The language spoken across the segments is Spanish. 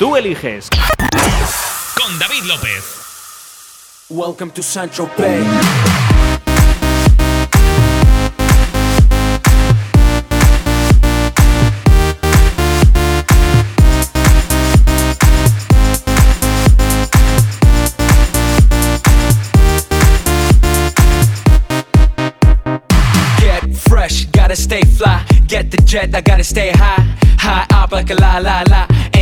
Tú eliges. Con David López. Welcome to Central Bay. Get fresh, gotta stay fly. Get the jet, I gotta stay high. High up like a la la la.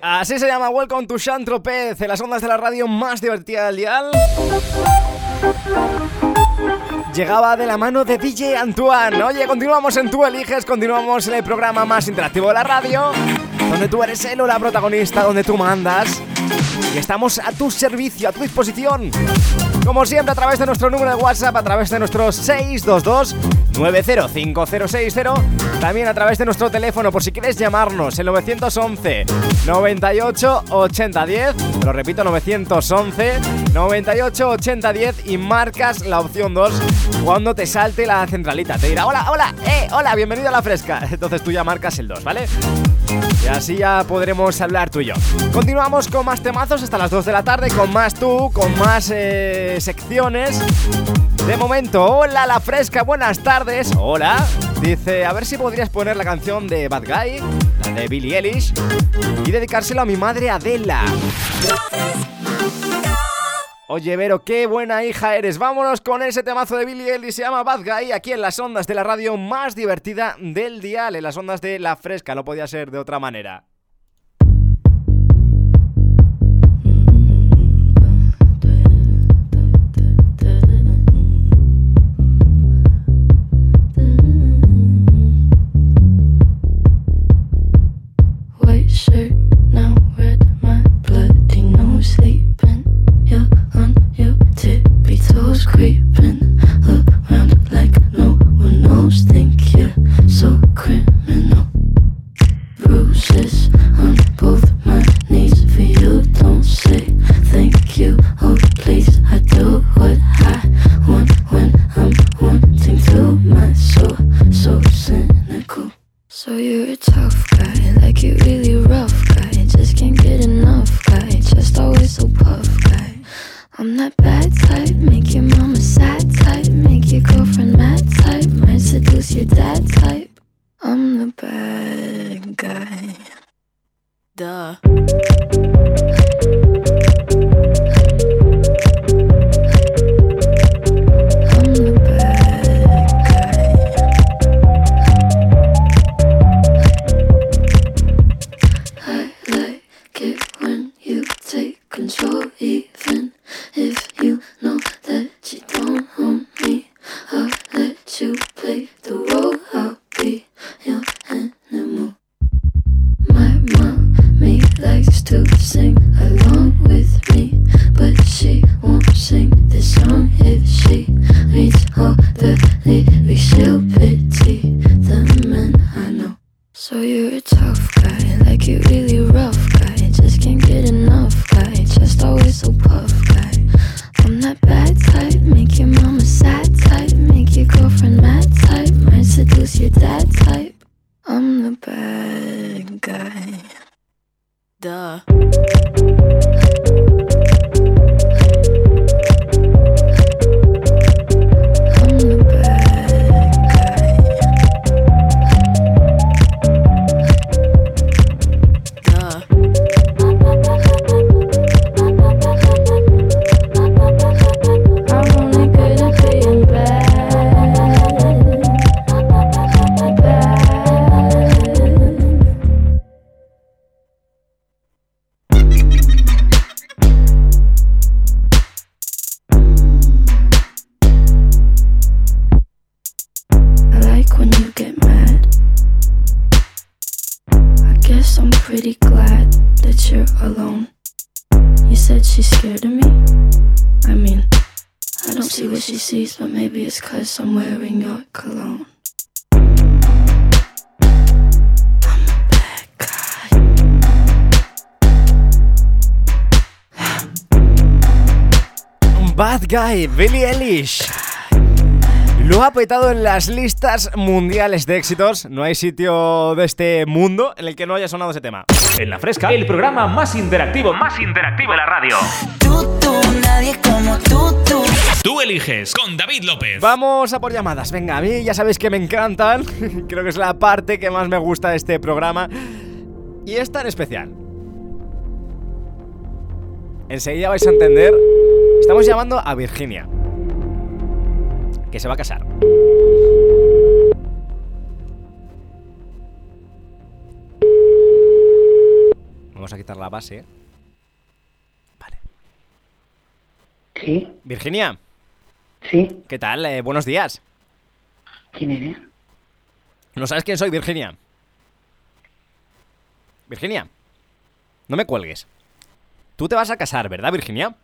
Así se llama Welcome to Chantropez, en las ondas de la radio más divertida del dial. Llegaba de la mano de DJ Antoine. Oye, continuamos en Tú Eliges, continuamos en el programa más interactivo de la radio, donde tú eres el o la protagonista, donde tú mandas. Y estamos a tu servicio, a tu disposición. Como siempre, a través de nuestro número de WhatsApp, a través de nuestro 622 905060, también a través de nuestro teléfono por si quieres llamarnos, el 911 98 80 10, lo repito, 911 98 80 10 y marcas la opción 2 cuando te salte la centralita. Te dirá, hola, hola, eh, hola, bienvenido a la fresca. Entonces tú ya marcas el 2, ¿vale? Y así ya podremos hablar tú y yo. Continuamos con más temazos hasta las 2 de la tarde, con más tú, con más eh, secciones. De momento, hola la fresca, buenas tardes. Hola. Dice, a ver si podrías poner la canción de Bad Guy, la de Billie Eilish, y dedicárselo a mi madre Adela. Oye, Vero, qué buena hija eres. Vámonos con ese temazo de Billie Eilish, se llama Bad Guy, aquí en las ondas de la radio más divertida del dial, en las ondas de la fresca, no podía ser de otra manera. Duh. Guy, Billie Eilish. Lo ha petado en las listas mundiales de éxitos. No hay sitio de este mundo en el que no haya sonado ese tema. En la fresca, el programa más interactivo, más interactivo de la radio. Tú, tú, nadie como tú, tú. Tú eliges con David López. Vamos a por llamadas. Venga, a mí ya sabéis que me encantan. Creo que es la parte que más me gusta de este programa. Y esta en especial. Enseguida vais a entender. Estamos llamando a Virginia. Que se va a casar. Vamos a quitar la base. Vale. Sí, Virginia, sí. ¿qué tal? Eh, buenos días. ¿Quién eres? ¿No sabes quién soy, Virginia? Virginia, no me cuelgues. Tú te vas a casar, ¿verdad, Virginia?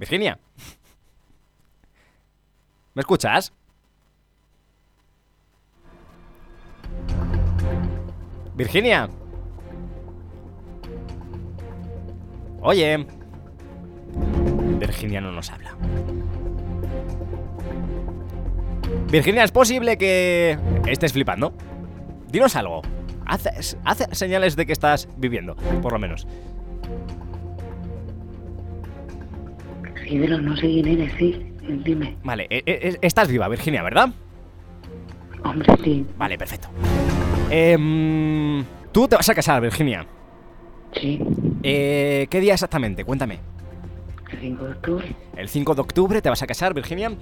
Virginia. ¿Me escuchas? Virginia. Oye. Virginia no nos habla. Virginia, ¿es posible que estés flipando? Dinos algo. Haz, señales de que estás viviendo, por lo menos. No sé quién eres, sí. Dime. Vale, e- e- estás viva, Virginia, ¿verdad? Hombre, sí. Vale, perfecto. Em, Tú te vas a casar, Virginia. Sí. Eh, ¿Qué día exactamente? Cuéntame. El 5 de octubre. El 5 de octubre te vas a casar, Virginia.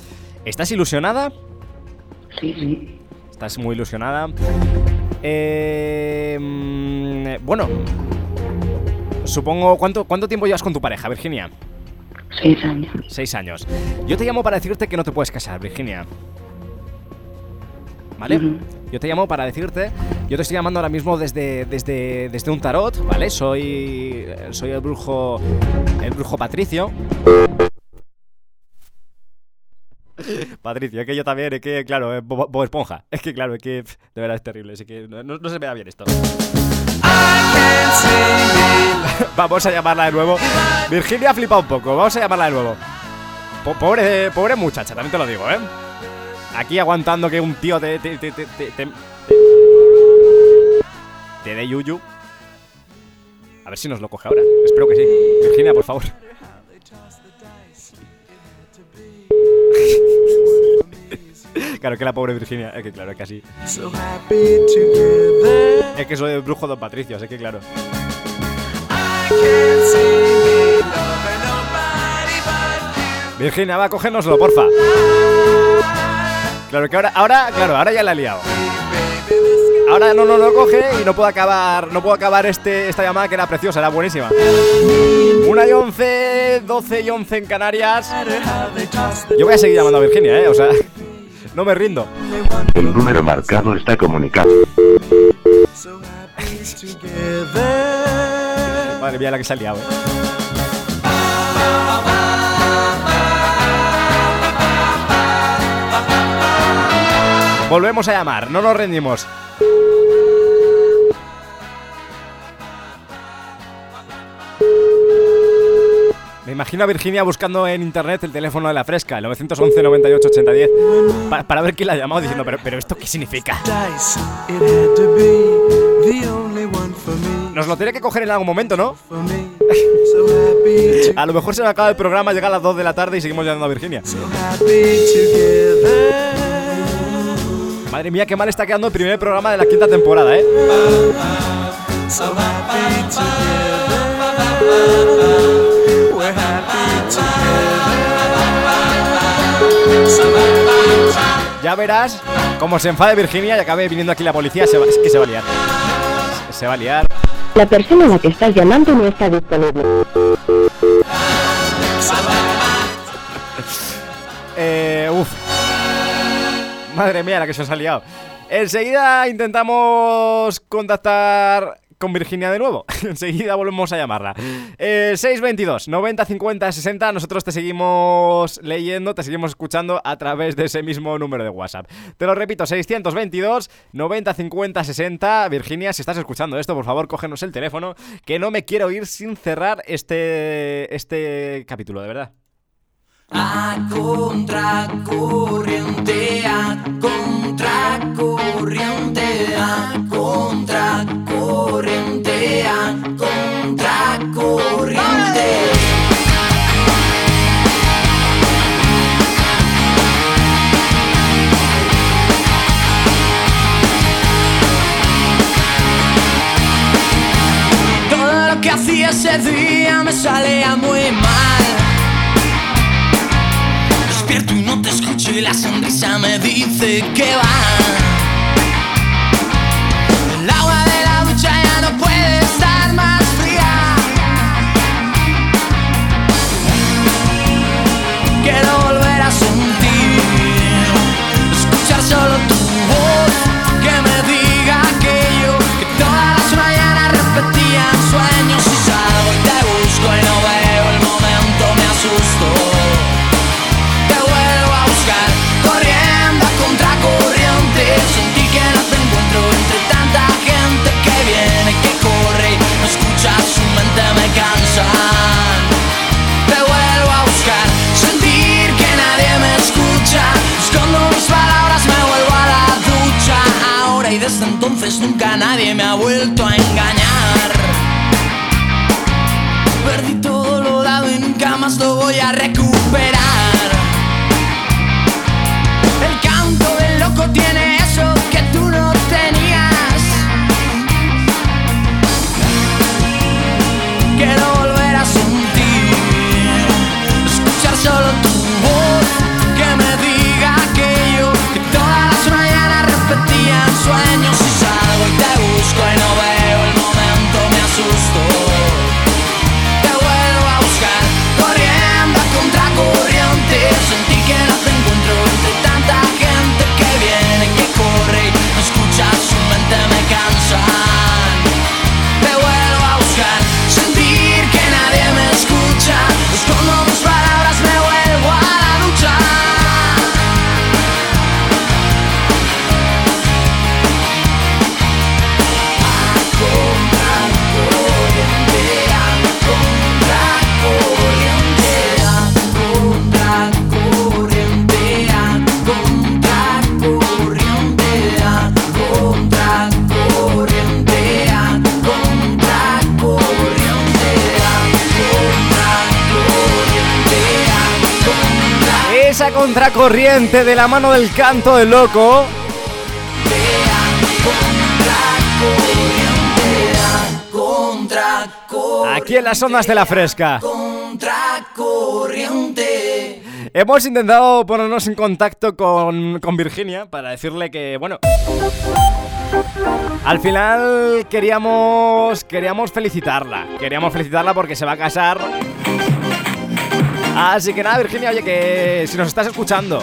¿Estás ilusionada? Sí, sí. Estás muy ilusionada. Eh, bueno, supongo. ¿cuánto, ¿Cuánto tiempo llevas con tu pareja, Virginia? Seis años. Seis años. Yo te llamo para decirte que no te puedes casar, Virginia. ¿Vale? Yo te llamo para decirte. Yo te estoy llamando ahora mismo desde, desde, desde un tarot, ¿vale? Soy. Soy el brujo. El brujo Patricio. Patricio, es que yo también, es que, claro, Bob, Esponja. Es que, claro, es que de verdad es terrible. Es que no, no se me da bien esto. Vamos a llamarla de nuevo. Virginia flipa un poco. Vamos a llamarla de nuevo. Po- pobre, pobre muchacha, también te lo digo, ¿eh? Aquí aguantando que un tío te. te. dé yuyu. A ver si nos lo coge ahora. Espero que sí. Virginia, por favor. Claro que la pobre Virginia, es que claro, que así. Es que soy el brujo Don Patricio, así que claro. Virginia, va, cógenoslo, porfa. Claro que ahora, ahora, claro, ahora ya la he liado. Ahora no, no lo coge y no puedo acabar, no puedo acabar este, esta llamada que era preciosa, era buenísima. Una y 11, 12 y 11 en Canarias. Yo voy a seguir llamando a Virginia, eh, o sea, no me rindo. El número marcado está comunicado. Madre mía, la que se ha liado, ¿eh? Volvemos a llamar, no nos rendimos. Me imagino a Virginia buscando en internet el teléfono de la fresca, el 911 98 8010, pa- para ver quién la ha llamado diciendo, pero, pero ¿esto qué significa? Nos lo tenía que coger en algún momento, ¿no? A lo mejor se me acaba el programa, llega a las 2 de la tarde y seguimos llamando a Virginia. Madre mía, qué mal está quedando el primer programa de la quinta temporada, ¿eh? Ya verás cómo se enfade Virginia y acabe viniendo aquí la policía. Es que se va a liar. Se, va a liar. La persona a la que estás llamando no está disponible. Eh, uf. Madre mía, la que se os ha liado. Enseguida intentamos contactar con Virginia de nuevo. Enseguida volvemos a llamarla. Eh, 622 90 50 60. Nosotros te seguimos leyendo, te seguimos escuchando a través de ese mismo número de WhatsApp. Te lo repito, 622 90 50 60. Virginia, si estás escuchando esto, por favor, cógenos el teléfono, que no me quiero ir sin cerrar este, este capítulo, de verdad. A contracorriente, a contracorriente, a contracorriente, a contracorriente. Todo lo que hacía ese día me salía muy mal. La sonrisa me dice que va. El agua de la ducha ya no puede estar más fría. Quiero volver a sentir, escuchar solo nunca nadie me ha vuelto a engañar. Contracorriente de la mano del canto del loco. Aquí en las ondas de la fresca. Hemos intentado ponernos en contacto con, con Virginia para decirle que, bueno, al final queríamos, queríamos felicitarla. Queríamos felicitarla porque se va a casar. Así que nada, Virginia, oye, que si nos estás escuchando,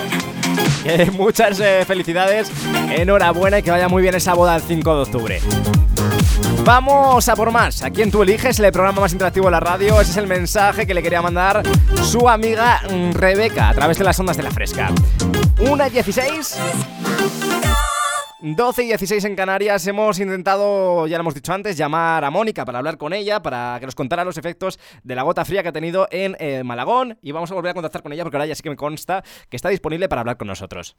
muchas eh, felicidades, enhorabuena y que vaya muy bien esa boda el 5 de octubre. Vamos a por más. Aquí en Tú Eliges, el programa más interactivo de la radio. Ese es el mensaje que le quería mandar su amiga mm, Rebeca a través de las ondas de la fresca. Una y 16. 12 y 16 en Canarias. Hemos intentado, ya lo hemos dicho antes, llamar a Mónica para hablar con ella, para que nos contara los efectos de la gota fría que ha tenido en eh, Malagón. Y vamos a volver a contactar con ella porque ahora ya sí que me consta que está disponible para hablar con nosotros.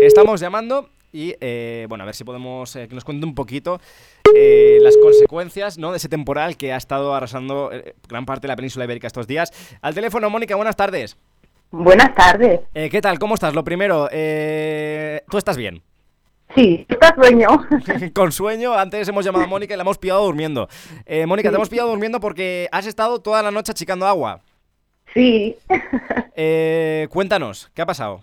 Estamos llamando y, eh, bueno, a ver si podemos eh, que nos cuente un poquito las consecuencias ¿no? de ese temporal que ha estado arrasando gran parte de la península ibérica estos días. Al teléfono, Mónica, buenas tardes. Buenas tardes. Eh, ¿Qué tal? ¿Cómo estás? Lo primero, eh, ¿tú estás bien? Sí, está sueño. Con sueño, antes hemos llamado a Mónica y la hemos pillado durmiendo. Eh, Mónica, te hemos pillado durmiendo porque has estado toda la noche achicando agua. Sí. Eh, cuéntanos, ¿qué ha pasado?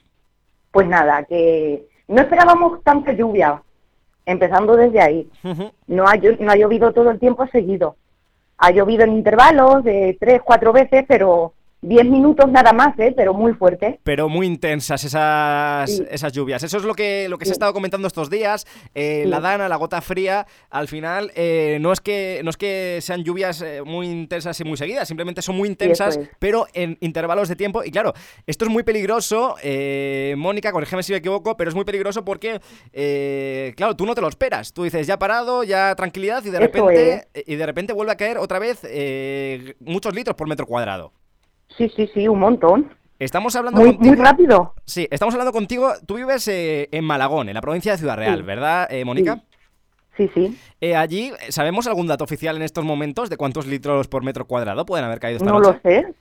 Pues nada, que no esperábamos tanta lluvia, empezando desde ahí. No ha, no ha llovido todo el tiempo seguido. Ha llovido en intervalos de tres, cuatro veces, pero diez minutos nada más, ¿eh? pero muy fuerte. Pero muy intensas esas, Sí. esas lluvias. Eso es lo que, lo que se ha estado comentando estos días. Eh, Sí. La dana, la gota fría, al final eh, no, es que, no es que sean lluvias eh, muy intensas y muy seguidas, simplemente son muy intensas, es. pero en intervalos de tiempo. Y claro, esto es muy peligroso, eh, Mónica, corrígeme si me equivoco, pero es muy peligroso porque, claro, tú no te lo esperas. Tú dices, ya parado, ya tranquilidad, y de Eso repente, y de repente vuelve a caer otra vez muchos litros por metro cuadrado. Sí, sí, sí, un montón. Estamos hablando Muy, contigo- muy rápido. Sí, estamos hablando contigo. Tú vives eh, en Malagón, en la provincia de Ciudad Real, Sí. ¿verdad, eh, Mónica? Sí, sí. Eh, allí, ¿sabemos algún dato oficial en estos momentos de cuántos litros por metro cuadrado pueden haber caído esta No noche? lo sé,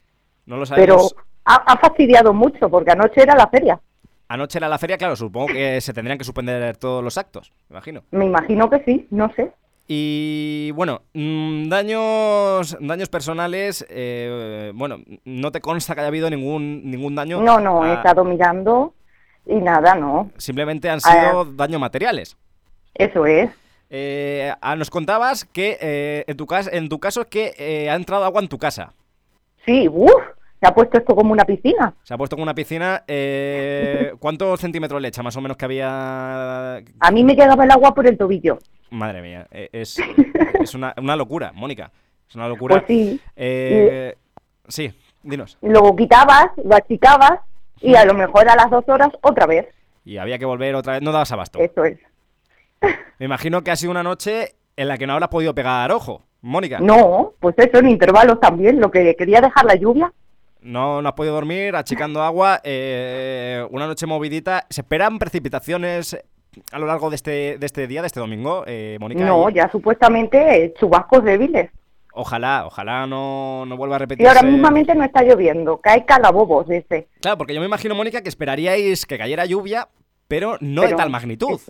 No lo pero sabemos. ha, ha fastidiado mucho porque anoche era la feria. Anoche era la feria, claro, supongo que se tendrían que suspender todos los actos, me imagino. Me imagino que sí, no sé. Y bueno, mm, daños daños personales, eh, bueno, no te consta que haya habido ningún ningún daño. No, no, he estado mirando y nada, no. Simplemente han Ah. sido daños materiales. Eso es. Eh, ah, nos contabas que eh, en, tu cas- en tu caso es que eh, ha entrado agua en tu casa. Sí, uff, se ha puesto esto como una piscina. Se ha puesto con una piscina. ¿Cuántos centímetros le echa más o menos que había? A mí me llegaba el agua por el tobillo. Madre mía, eh, es, es una, una locura, Mónica. Es una locura. Pues sí. Eh, sí, dinos. Luego quitabas, lo achicabas y a lo mejor a las dos horas otra vez. Y había que volver otra vez. No dabas abasto. Eso es. Me imagino que ha sido una noche en la que no habrás podido pegar ojo, Mónica. No, pues eso en intervalos también. Lo que quería dejar la lluvia. No, no has podido dormir, achicando agua, eh, una noche movidita. ¿Se esperan precipitaciones a lo largo de este, de este día, de este domingo, eh, Mónica? No, Y ya supuestamente chubascos débiles. Ojalá, ojalá no, no vuelva a Y repetirse. ahora mismamente no está lloviendo. Cae calabobos de ese. Claro, porque yo me imagino, Mónica, que esperaríais que cayera lluvia, pero no de tal magnitud.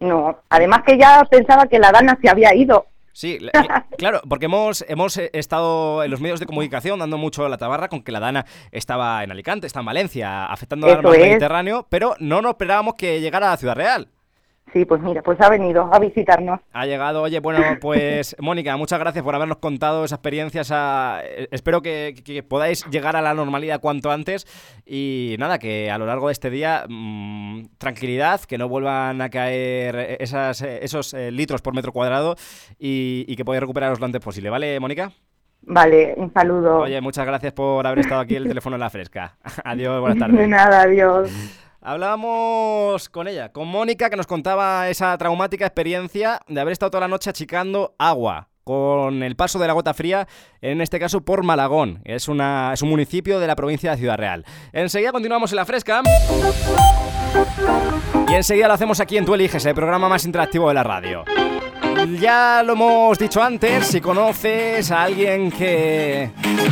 No, además que ya pensaba que la dana se había ido. Sí, la- claro, porque hemos, hemos eh, estado en los medios de comunicación dando mucho la tabarra con que la Dana estaba en Alicante, está en Valencia, afectando al mar. Mediterráneo, pero no nos esperábamos que llegara a Ciudad Real. Sí, pues mira, pues ha venido a visitarnos. Ha llegado, oye, bueno, pues Mónica, muchas gracias por habernos contado esa experiencia. esa- Espero que, que podáis llegar a la normalidad cuanto antes y nada, que a lo largo de este día mm, tranquilidad, que no vuelvan a caer esas, esos eh, litros por metro cuadrado y, y que podáis recuperaros lo antes posible, ¿vale, Mónica? Vale, un saludo. Oye, muchas gracias por haber estado aquí el teléfono en la fresca. Adiós, buenas De tardes. nada, adiós. Hablábamos con ella, con Mónica, que nos contaba esa traumática experiencia de haber estado toda la noche achicando agua con el paso de la gota fría, en este caso por Malagón. Es, una, es un municipio de la provincia de Ciudad Real. Enseguida continuamos en la fresca. Y enseguida lo hacemos aquí en Tú Eliges, el programa más interactivo de la radio. Ya lo hemos dicho antes, si conoces a alguien que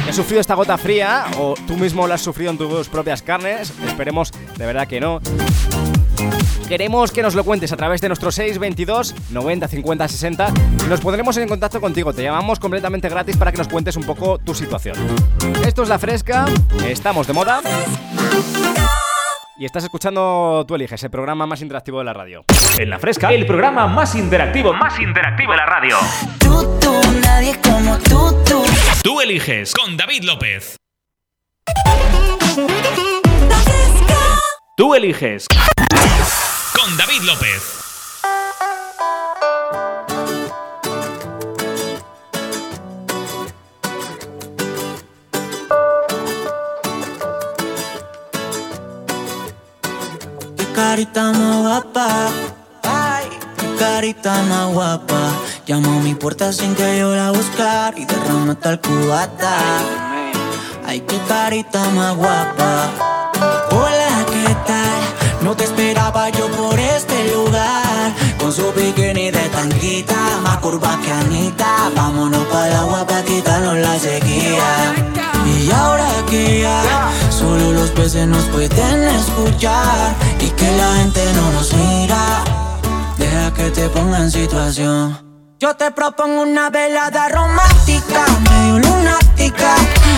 ha sufrido esta gota fría o tú mismo lo has sufrido en tus propias carnes, esperemos de verdad que no. Queremos que nos lo cuentes a través de nuestro 622 90 50 60 y nos pondremos en contacto contigo. Te llamamos completamente gratis para que nos cuentes un poco tu situación. Esto es La Fresca, estamos de moda y estás escuchando Tú Eliges, el programa más interactivo de la radio. En la fresca, el programa más interactivo, más interactivo de la radio. Tú, tú, nadie como tú, tú. Tú eliges con David López. Tú eliges con David López. Carita más guapa. Ay, qué carita más guapa. Llamó a mi puerta sin que yo la buscar y derramó hasta el cubata. Ay, qué carita más guapa. Hola, ¿qué tal? No te esperaba yo por este lugar. Con su bikini de tanquita, más curva que Anita. Vámonos para el agua para quitarnos la sequía. Y ahora que ya solo los peces nos pueden escuchar y que la gente no nos mira, deja que te ponga en situación. Yo te propongo una velada romántica, medio lunática.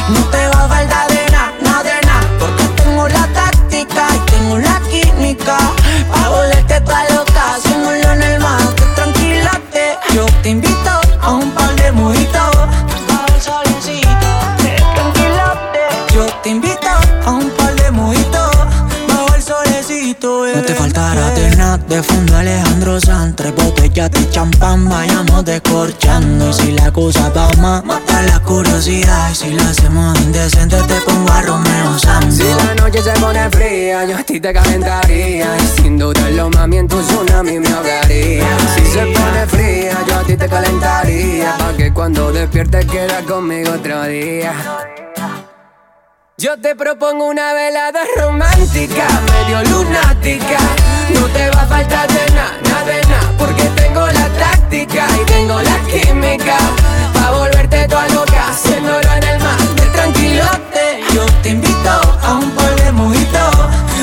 No te va a faltar de nada, nada de nada, porque tengo la táctica y tengo la química. Pa' volverte toda loca, haciéndolo en el mar. Tranquilate, yo te invito a un par de fondo Alejandro Sanz. Tres botellas de champán, vayamos descorchando. Y si la cosa va más, mata la curiosidad. Y si la hacemos indecente, te pongo a Romeo Santos. Si la noche se pone fría, yo a ti te calentaría. Y sin dudarlo, mami, en tu tsunami me ahogaría. Si se pone fría, yo a ti te calentaría. Pa' que cuando despiertes quieras conmigo otro día. Yo te propongo una velada romántica, medio lunática. No te va a faltar de nada, nada de nada, porque tengo la táctica y tengo la química. Pa' volverte toda loca, haciéndolo en el mar. De tranquilote, Yo te invito a un par de mojitos.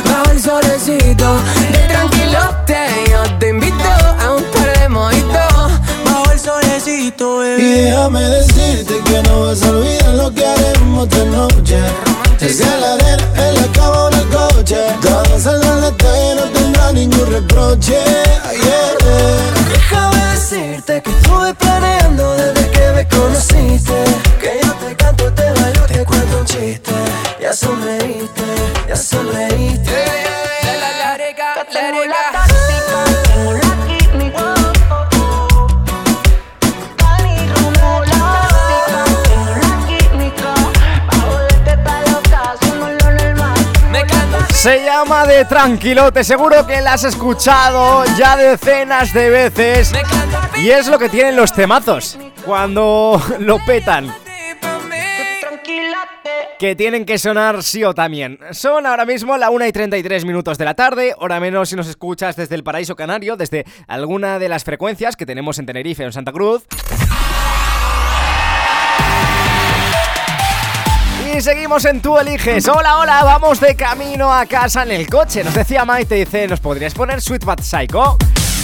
bajo el solecito. De tranquilote, yo te invito a un par de mojitos. Bajo el solecito, Y bebé. déjame decirte que no vas a olvidar lo que haremos esta noche. Desde la arena, en la cama o en el coche. Todo saldrá en la tele, tendrá ningún reproche. Yeah. Déjame decirte que estuve planeando desde que me conociste. Que yo te canto, te bailo, te cuento un chiste. Ya sonreíste, ya sonreíste. Tengo Se llama de Tranquilote, seguro que la has escuchado ya decenas de veces. Y es lo que tienen los temazos cuando lo petan. Que tienen que sonar sí o también. Son ahora mismo la 1 y 33 minutos de la tarde, hora menos si nos escuchas desde el Paraíso Canario, desde alguna de las frecuencias que tenemos en Tenerife o en Santa Cruz. Y seguimos en Tú Eliges. Hola, hola, vamos de camino a casa en el coche. Nos decía Maite, dice, ¿nos podrías poner Sweet But Psycho?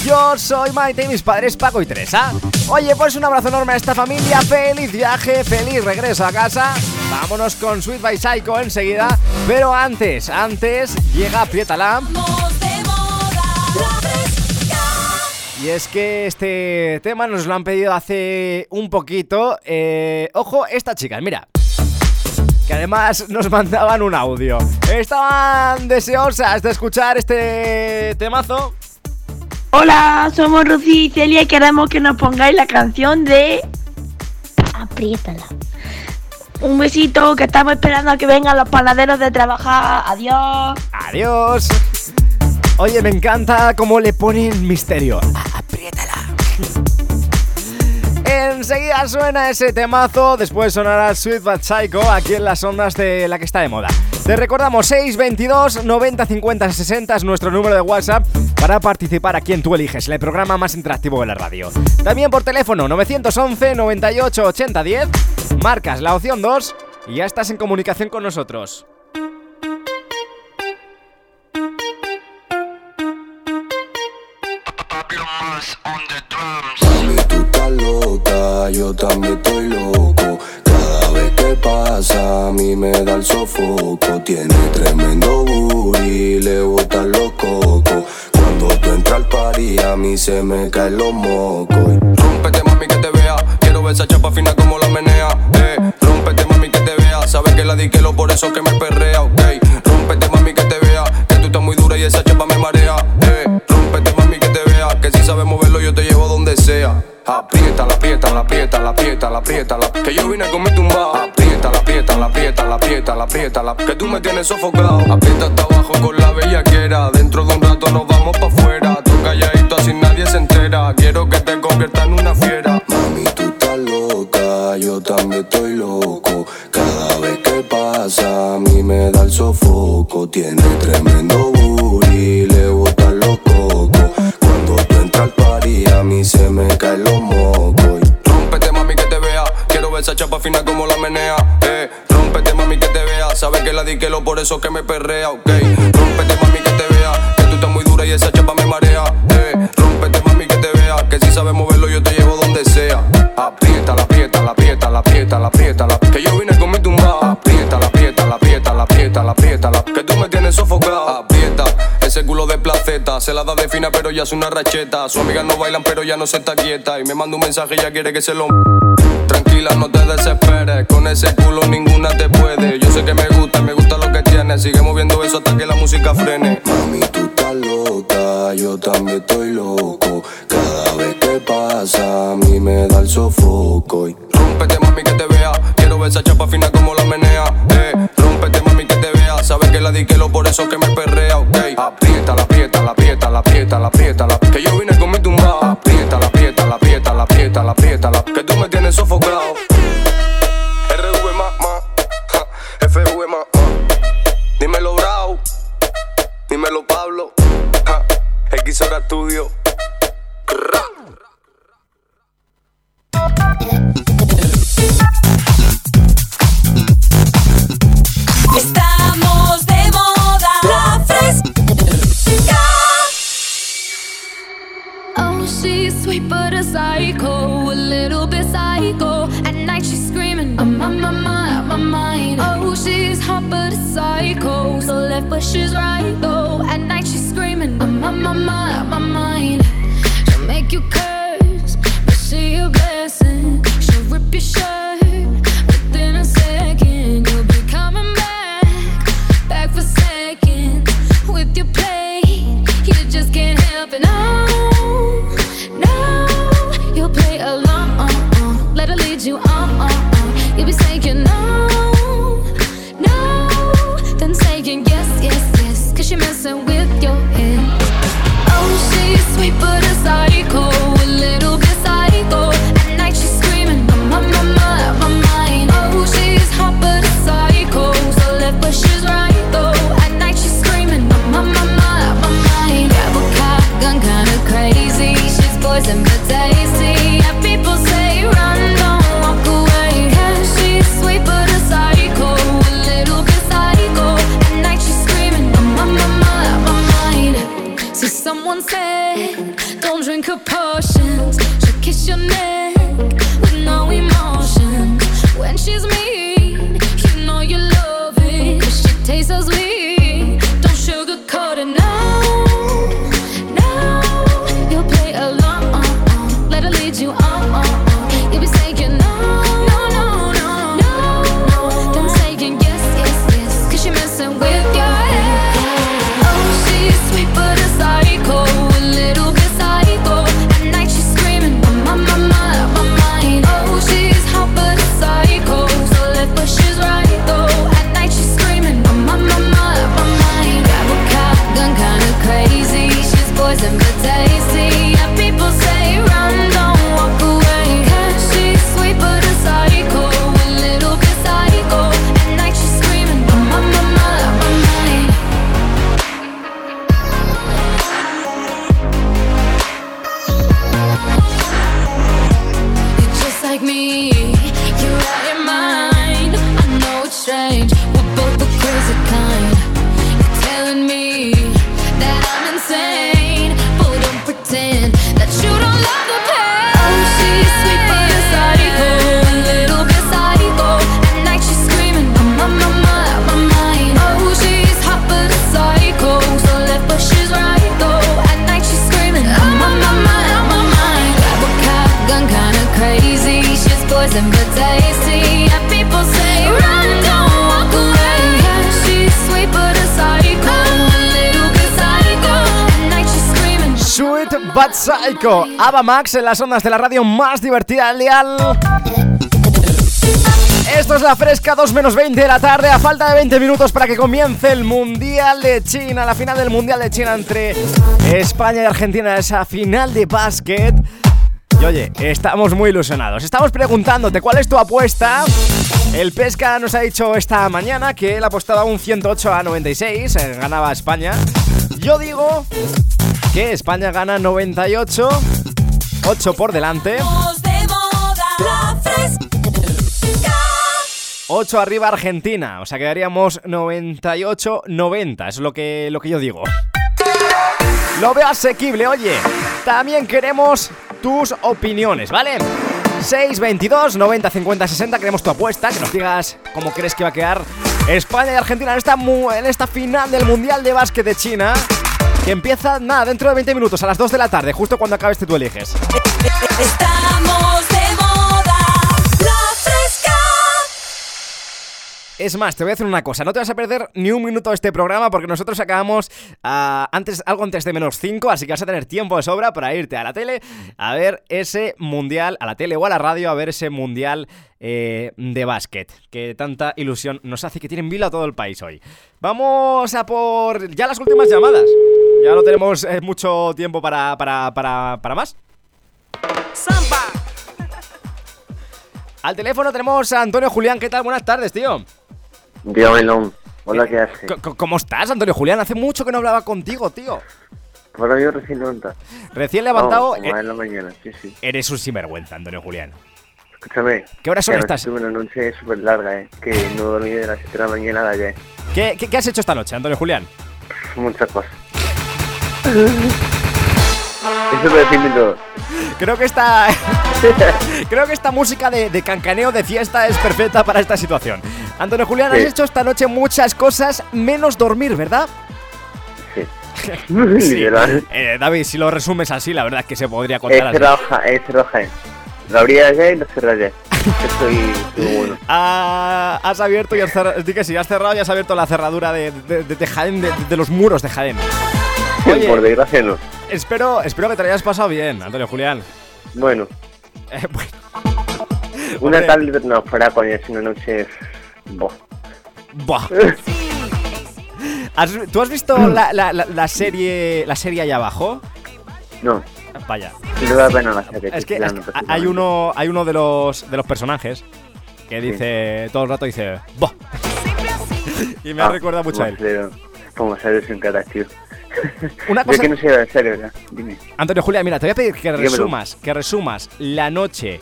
Yo soy Maite y mis padres Paco y Teresa. Oye, pues un abrazo enorme a esta familia. Feliz viaje, feliz regreso a casa. Vámonos con Sweet by Psycho enseguida. Pero antes, antes, llega Prietala. Y es que este tema nos lo han pedido hace un poquito. Eh, ojo, estas chicas, mira. Que además nos mandaban un audio. Estaban deseosas de escuchar este temazo. Hola, somos Rocío y Celia y queremos que nos pongáis la canción de Apriétala. Un besito, que estamos esperando a que vengan los panaderos de trabajar. Adiós. Adiós. Oye, me encanta cómo le ponen misterio. Apriétala. Enseguida suena ese temazo, después sonará Sweet But Psycho aquí en las ondas de la que está de moda. Te recordamos 622 90 50 60 es nuestro número de WhatsApp para participar aquí en Tú Eliges, el programa más interactivo de la radio. También por teléfono 911 98 80 10, marcas la opción 2 y ya estás en comunicación con nosotros. Yo también estoy loco. Cada vez que pasa, a mí me da el sofoco. Tiene tremendo booty, le botan los cocos. Cuando tú entras al party, a mí se me caen los mocos. Rómpete, mami, que te vea. Quiero ver esa chapa fina como la menea. Eh, rómpete, mami, que te vea. Sabes que la di que lo por eso que me perrea, ok. Rómpete, mami, que te vea. Que tú estás muy dura y esa chapa me marea si sabes moverlo, yo te llevo donde sea. Aprieta, la aprieta, la aprieta, la aprieta, la aprieta, la que yo vine a comer tumbada. Aprieta, la aprieta, la aprieta, la aprieta, la aprieta, la que tú me tienes sofocado. Aprieta hasta abajo con la bellaquera. Dentro de un rato nos vamos pa' afuera. Tú calladito así nadie se entera. Quiero que te convierta en una fiera. Mami, tú estás loca, yo también estoy loco. Cada vez que pasa, a mí me da el sofoco. Tiene tremendo buril me caen los mocos. Rómpete, mami, que te vea. Quiero ver esa chapa fina como la menea. Eh, rómpete, mami, que te vea. Sabes que la diquelo, por eso que me perrea, ok. Rómpete, mami, que te vea. Que tú estás muy dura y esa chapa me marea. Eh, rómpete, mami, que te vea. Que si sabes moverlo, yo te llevo donde sea. Aprieta, la aprieta, la aprieta, la aprieta, la la Que yo vine con mi tumba. Aprieta, la aprieta, la aprieta, la aprieta, la la Que tú me tienes sofocado. Aprieta, ese culo de placeta. Se la da de fina, pero ya es una racheta. Su amiga no bailan, pero ya no se está quieta. Y me manda un mensaje, ya quiere que se lo. Tranquila, no te desesperes. Con ese culo ninguna te puede. Yo sé que me gusta, me gusta lo que tienes. Sigue moviendo eso hasta que la música frene. Mami, tú estás loca, yo también estoy loco. Cada vez que pasa, a mí me da el sofoco. Y Rómpete, mami, que te vea. Quiero ver esa chapa fina como la menea. Eh, que te vea. Sabes que la diquelo, por eso que me perrea, ok. Aprieta, la aprieta, la aprieta, la aprieta, la aprieta, la Que yo vine con mi tumba. Aprieta, la aprieta, la aprieta, la aprieta, la aprieta, la Que tú me tienes sofocado. RV ja, FV ma. Dímelo Bravo, dímelo Pablo, X Hora Studio. Psycho, so left but she's right But Psycho, Ava Max en las ondas de la radio más divertida del dial. Esto es la fresca 2 menos 20 de la tarde, a falta de 20 minutos para que comience el Mundial de China, la final del Mundial de China entre España y Argentina, esa final de básquet. Y oye, estamos muy ilusionados. Estamos preguntándote cuál es tu apuesta. El Pesca nos ha dicho esta mañana que él apostaba un 108 a 96, eh, ganaba España. Yo digo que España gana 98, 8 por delante. Estamos de moda, la fresca. 8 arriba Argentina, o sea quedaríamos 98-90, es lo que, lo que yo digo. Lo veo asequible, oye. También queremos tus opiniones, ¿vale? 622 90 50 60, queremos tu apuesta, que nos digas cómo crees que va a quedar España y Argentina en esta, en esta final del Mundial de Básquet de China. Que empieza, nada, dentro de 20 minutos, a las 2 de la tarde, justo cuando acabes este tú eliges. Estamos de moda, la fresca. Es más, te voy a decir una cosa, no te vas a perder ni un minuto de este programa porque nosotros acabamos ah, antes, algo antes de menos 5, así que vas a tener tiempo de sobra para irte a la tele a ver ese mundial, a la tele o a la radio, a ver ese mundial eh, de básquet, que tanta ilusión nos hace que tienen vila a todo el país hoy. Vamos a por ya las últimas llamadas. Ya no tenemos eh, mucho tiempo para, para, para, para más. Al teléfono tenemos a Antonio Julián. ¿Qué tal? Buenas tardes, tío. Dígamelo. Hola, ¿qué hace? C- c- ¿Cómo estás, Antonio Julián? Hace mucho que no hablaba contigo, tío. Ahora yo recién levantado. Recién levantado, como eh, en la mañana, sí, sí. eres un sinvergüenza, Antonio Julián. Escúchame. ¿Qué horas son que estas? Tuve una noche súper larga, eh. Que no dormí de las 7 de la mañana de ayer. ¿Qué, qué, qué has hecho esta noche, Antonio Julián? Muchas cosas. Eso define todo. Creo que esta. creo que esta música de, de cancaneo de fiesta es perfecta para esta situación. Antonio Julián, has hecho esta noche muchas cosas menos dormir, ¿verdad? Sí. Eh, David, si lo resumes así, la verdad es que se podría Es contar así. roja, es roja. Lo abrí ayer y lo cerré ayer. Estoy, estoy bueno. Ah, has abierto y has cerrado. Que sí, has cerrado y has abierto la cerradura de, de, de- de Jaén, de, de los muros de Jaén. Oye. Por desgracia no. Espero, espero que te lo hayas pasado bien, Antonio Julián. Bueno, Eh, bueno, una Hombre. tarde no fuera coña, es una noche. Boh. buah. ¿Has- ¿Tú has visto la, la- la- la serie la serie allá abajo? No, Vaya. no da pena la serie. Es que, es que hay uno hay uno de los de los personajes que dice todo el rato dice "Buah". y me Ah, recuerda mucho a él. Como serio sin cara, tío. Una cosa-. Antonio Julián, mira, te voy a pedir que resumas, que resumas la noche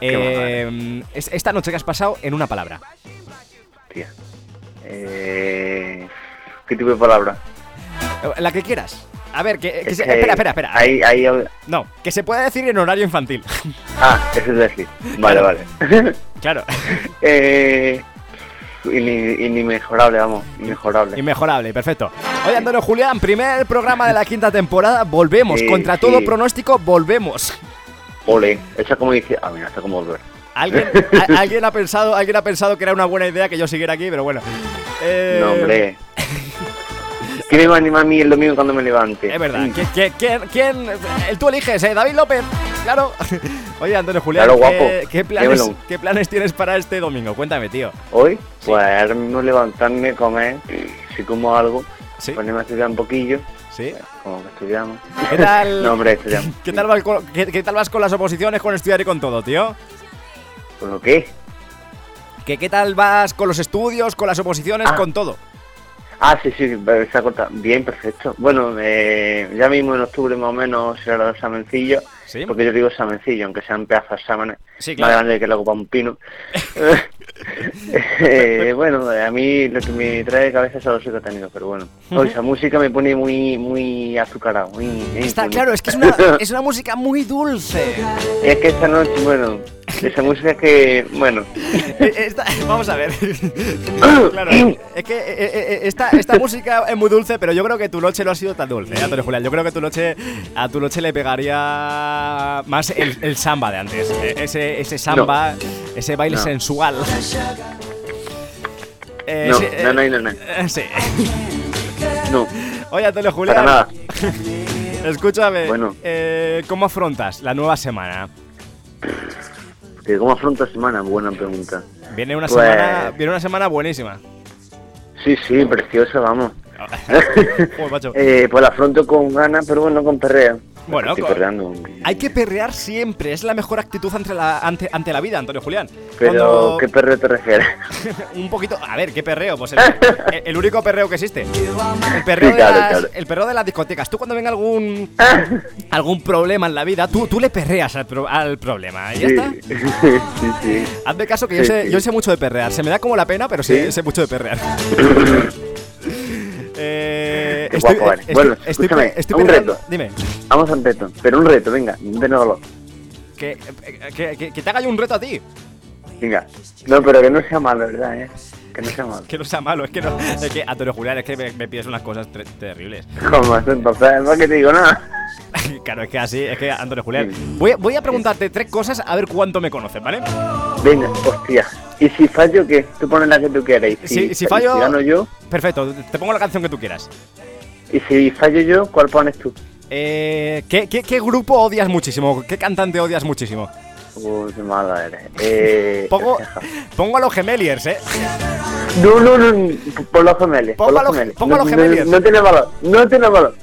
eh, es- esta noche que has pasado en una palabra. Tía. Eh, ¿Qué tipo de palabra? La que quieras. A ver, que, se- espera, espera, espera. Ahí, ahí. No, que se pueda decir en horario infantil. Ah, eso es decir. Vale, vale. claro. eh, inimejorable, vamos. Inmejorable. Inmejorable, perfecto. Oye, Antonio Julián, primer programa de la quinta temporada, volvemos. Sí, Contra sí. todo pronóstico, volvemos. Ole. Esa como dice. Ah, mira, está como volver. ¿Alguien, a- alguien, ha pensado, alguien ha pensado que era una buena idea que yo siguiera aquí, pero bueno. Eh, No, hombre. ¿Quién me va a animar a mí el domingo cuando me levante? Es verdad. ¿Qui- qui- ¿Quién, quién, el tú eliges, eh? David López. Claro. Oye, Antonio Julián, Claro, ¿qué, guapo. qué planes. ¿qué planes tienes para este domingo? Cuéntame, tío. Hoy, pues ahora mismo levantarme, comer, si como algo, ponerme a estudiar un poquillo. Sí. Como que estudiamos. ¿Qué tal? no, hombre, estudiamos. ¿Qué tal, vas con, qué, qué tal vas con las oposiciones, con estudiar y con todo, tío? ¿Con lo qué? ¿Que ¿Qué tal vas con los estudios, con las oposiciones, Ah. con todo? Ah, sí, sí, se ha cortado. Bien, perfecto. Bueno, eh, ya mismo en octubre más o menos será el examencillo. Sí. Porque yo digo examencillo, aunque sean pedazos de exámenes. Sí, Más grande que la copa un pino. Eh, bueno, a mí lo que me trae de cabeza es los que he tenido, pero bueno. Esa música me pone muy muy azucarado. Muy, Está muy- claro, es que es una, es una música muy dulce. Es que esta noche, bueno, esa música que, bueno, esta- vamos a ver. claro, es que eh, eh, esta, esta música es muy dulce, pero yo creo que tu noche no ha sido tan dulce, ¿eh, Antonio Julián. Yo creo que tu noche, a tu noche le pegaría más el, el samba de antes. Ese, ese samba, ese baile No. sensual. Eh, no, sí, no, eh, no, no, no, eh, sí. no. Oye, Antonio Julián. Para nada. Escúchame, Bueno. eh, ¿cómo afrontas la nueva semana? ¿Cómo afronto semana? Buena pregunta. Viene una, Pues- semana, viene una semana buenísima. Sí, sí, precioso, vamos. Joder, macho. Eh, pues la afronto con ganas, pero bueno, con perreo. Bueno. Hay que perrear siempre, es la mejor actitud ante la, ante, ante la vida, Antonio Julián. Pero, Cuando- ¿qué perreo te refieres? un poquito. A ver, ¿qué perreo? Pues el, el- el único perreo que existe. El perreo, Sí, claro, de, las, claro. el perreo de las discotecas. Tú cuando venga algún algún problema en la vida, tú, tú le perreas al, pro- al problema. ¿Y ya Sí, está? sí, sí. Hazme caso que yo, sé, yo sé mucho de perrear. Se me da como la pena, pero ¿Sí? sé mucho de perrear. Eh, Qué estoy, guapo eres. estoy- Bueno, estoy, escúchame, estoy un reto. Dime, Vamos a un reto, pero un reto, venga, de nuevo. que, que, que- que te haga yo un reto a ti. Venga. No, pero que no sea malo, ¿verdad? Eh? Que no sea malo. Que no sea malo, es que no. Es que, Antonio Julián, es que me, me pides unas cosas terribles. ¿Cómo? Entonces, ¿para qué te digo nada? Claro, es que así, es que Antonio Julián. Voy, a- voy a preguntarte tres cosas a ver cuánto me conoces, ¿vale? Venga, hostia. ¿Y si fallo qué? Tú pones la que tú quieras. Y Si, si fallo. Si gano yo. Perfecto, te pongo la canción que tú quieras. Y si fallo yo, ¿cuál pones tú? Eh, ¿qué, qué, qué grupo odias muchísimo? ¿Qué cantante odias muchísimo? Uy, qué mala eres. Eh, Pongo, pongo a los Gemeliers, ¿eh? No, no, no, por los gemelos. Pongo por a los- pongo a los no- Gemeliers. No, tiene valor, no tiene valor.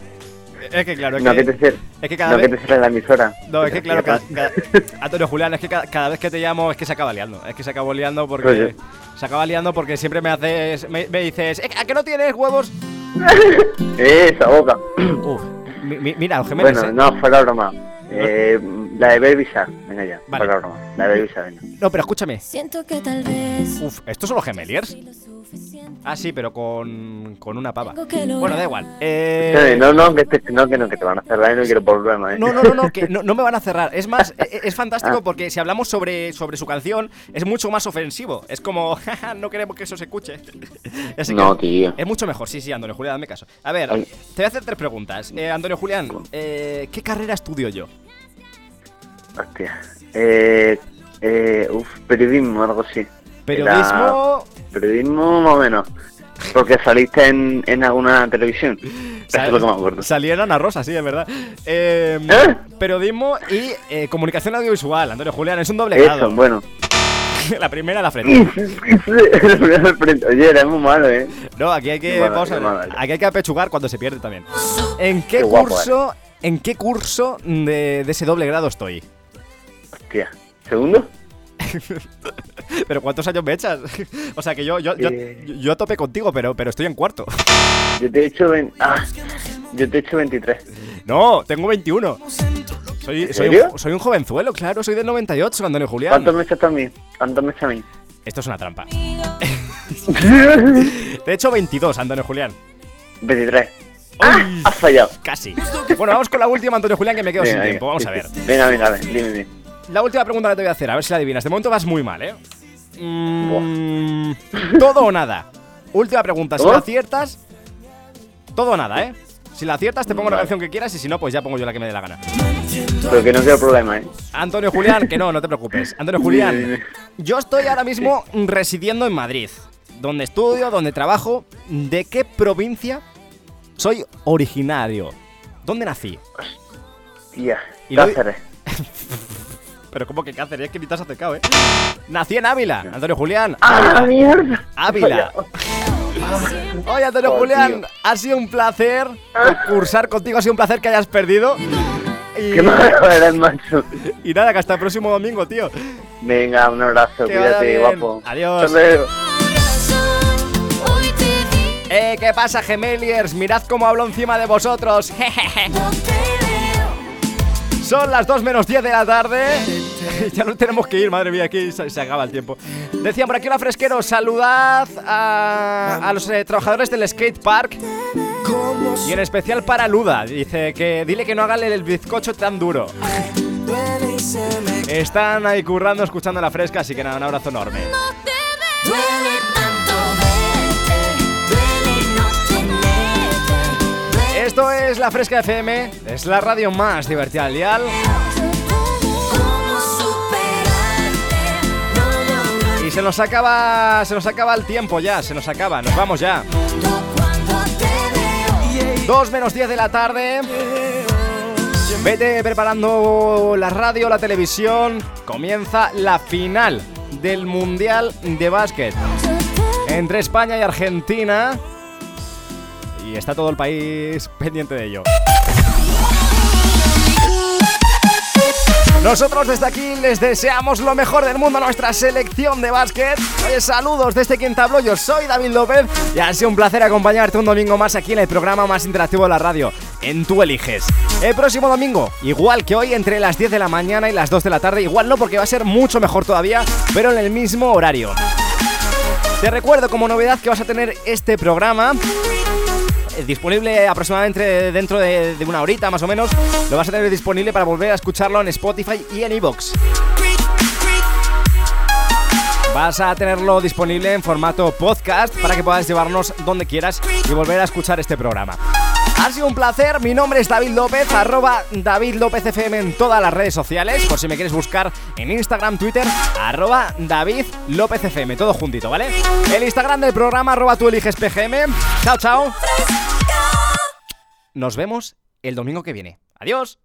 Es que claro, es No, que, que te ser. es que cada no, vez. que te la emisora. No, es que claro, cada, Antonio Julián, es que cada, cada vez que te llamo es que se acaba liando. Es que se acaba liando porque. Oye. Se acaba liando porque siempre me haces. Me, me dices, "Eh, ¿a que no tienes huevos? Esa boca. Uf, mi- mi- mira, los gemelos. Bueno, no, fuera broma. Eh, la de Baby Shark. Venga ya, Vale. fuera broma. La de Baby Shark, venga. No, pero escúchame. Siento que tal vez Uf, ¿estos son los Gemeliers? Ah, sí, pero con, con una pava. Que Bueno, da igual. Eh, no, no, que, te, no, que no, que te van a cerrar y no quiero problema, ¿eh? no, no, no, no, que no, no me van a cerrar. Es más, e- es fantástico porque si hablamos sobre, sobre su canción, es mucho más ofensivo. Es como, "Jaja, no queremos que eso se escuche. Así que No, tío. Es mucho mejor, sí, sí, Antonio Julián, dame caso. A ver, Ay. te voy a hacer tres preguntas. Eh, Antonio Julián, eh, ¿qué carrera estudio yo? Hostia. Eh, eh, uf, periodismo, algo así. Periodismo. Era- periodismo más o menos. Porque saliste en, en alguna televisión. Eso es lo que me acuerdo. Salí en Ana Rosa, sí, es verdad. Eh, ¿Eh? Periodismo y eh, comunicación audiovisual. Antonio Julián, es un doble Eso, grado. bueno. La primera, la frente. Oye, era muy malo, ¿eh? No, aquí hay que. Vamos a aquí hay que apechugar cuando se pierde también. ¿En qué, Qué guapo curso? ¿En qué curso de, de ese doble grado estoy? Hostia. ¿Segundo? ¿Pero cuántos años me echas? o sea que yo, yo, yo, Eh. yo, yo a tope contigo, pero, pero estoy en cuarto. Yo te he hecho... Ah, yo te he hecho 23. No, tengo 21. Soy, ¿En soy, serio? un, soy un jovenzuelo, claro, soy del 98, Antonio Julián. ¿Cuántos me echas a mí? ¿Cuántos me echas a mí? Esto es una trampa. Te he hecho 22, Antonio Julián. 23. ¡Ah! Has fallado. Casi. Bueno, vamos con la última, Antonio Julián, que me quedo sin Venga, tiempo. venga, Vamos a ver. Venga, venga, a ver, dime, dime. La última pregunta que te voy a hacer, a ver si la adivinas. De momento vas muy mal, ¿eh? Mm, todo o nada. Última pregunta. Si la aciertas, todo o nada, ¿eh? Si la aciertas, te pongo la canción que quieras y si no, pues ya pongo yo la que me dé la gana. Pero que no quiero problema, ¿eh? Antonio Julián, que no, no te preocupes. Antonio Julián, yo estoy ahora mismo residiendo en Madrid, donde estudio, donde trabajo. ¿De qué provincia soy originario? ¿Dónde nací? Y lo- Cáceres. Pero ¿cómo que Cáceres? Es que ni te has acercado, ¿eh? Nací en Ávila, Antonio Julián. ¡Ah, Ávila. mierda! Ávila. Oye, Antonio Oh, Julián, tío. ha sido un placer concursar contigo, ha sido un placer que hayas perdido. Y, ¡Qué malo eres, macho! y nada, que hasta el próximo domingo, tío. Venga, un abrazo, Que cuídate, guapo. Adiós. Eh, ¿qué pasa, gemeliers? Mirad cómo hablo encima de vosotros. Son las 2 menos 10 de la tarde. ya nos tenemos que ir, madre mía, aquí se, acaba el tiempo. Decían por aquí la fresquero, saludad a, los eh, trabajadores del skate park. Y en especial para Luda. Dice que dile que no hagan el bizcocho tan duro. Están ahí currando, escuchando la fresca, así que nada, un abrazo enorme. Esto es la Fresca FM, es la radio más divertida del dial. Y se nos acaba, se nos acaba el tiempo ya, se nos acaba, nos vamos ya. 2 menos 10 de la tarde. Vete preparando la radio, la televisión. Comienza la final del Mundial de Básquet entre España y Argentina. Y está todo el país pendiente de ello. Nosotros desde aquí les deseamos lo mejor del mundo a nuestra selección de básquet. Oye, saludos desde quien te yo soy David López y ha sido un placer acompañarte un domingo más aquí en el programa más interactivo de la radio, en Tú Eliges. El próximo domingo, igual que hoy, entre las 10 de la mañana y las 2 de la tarde, igual no porque va a ser mucho mejor todavía, pero en el mismo horario. Te recuerdo como novedad que vas a tener este programa eh, disponible aproximadamente dentro de, una horita más o menos. Lo vas a tener disponible para volver a escucharlo en Spotify y en iVoox. Vas a tenerlo disponible en formato podcast para que puedas llevarnos donde quieras y volver a escuchar este programa. Ha sido un placer, mi nombre es David López, arroba David López FM en todas las redes sociales, por si me quieres buscar en Instagram, Twitter, arroba David López FM, todo juntito, ¿vale? El Instagram del programa, arroba tú eliges PGM. Chao, chao. Nos vemos el domingo que viene. Adiós.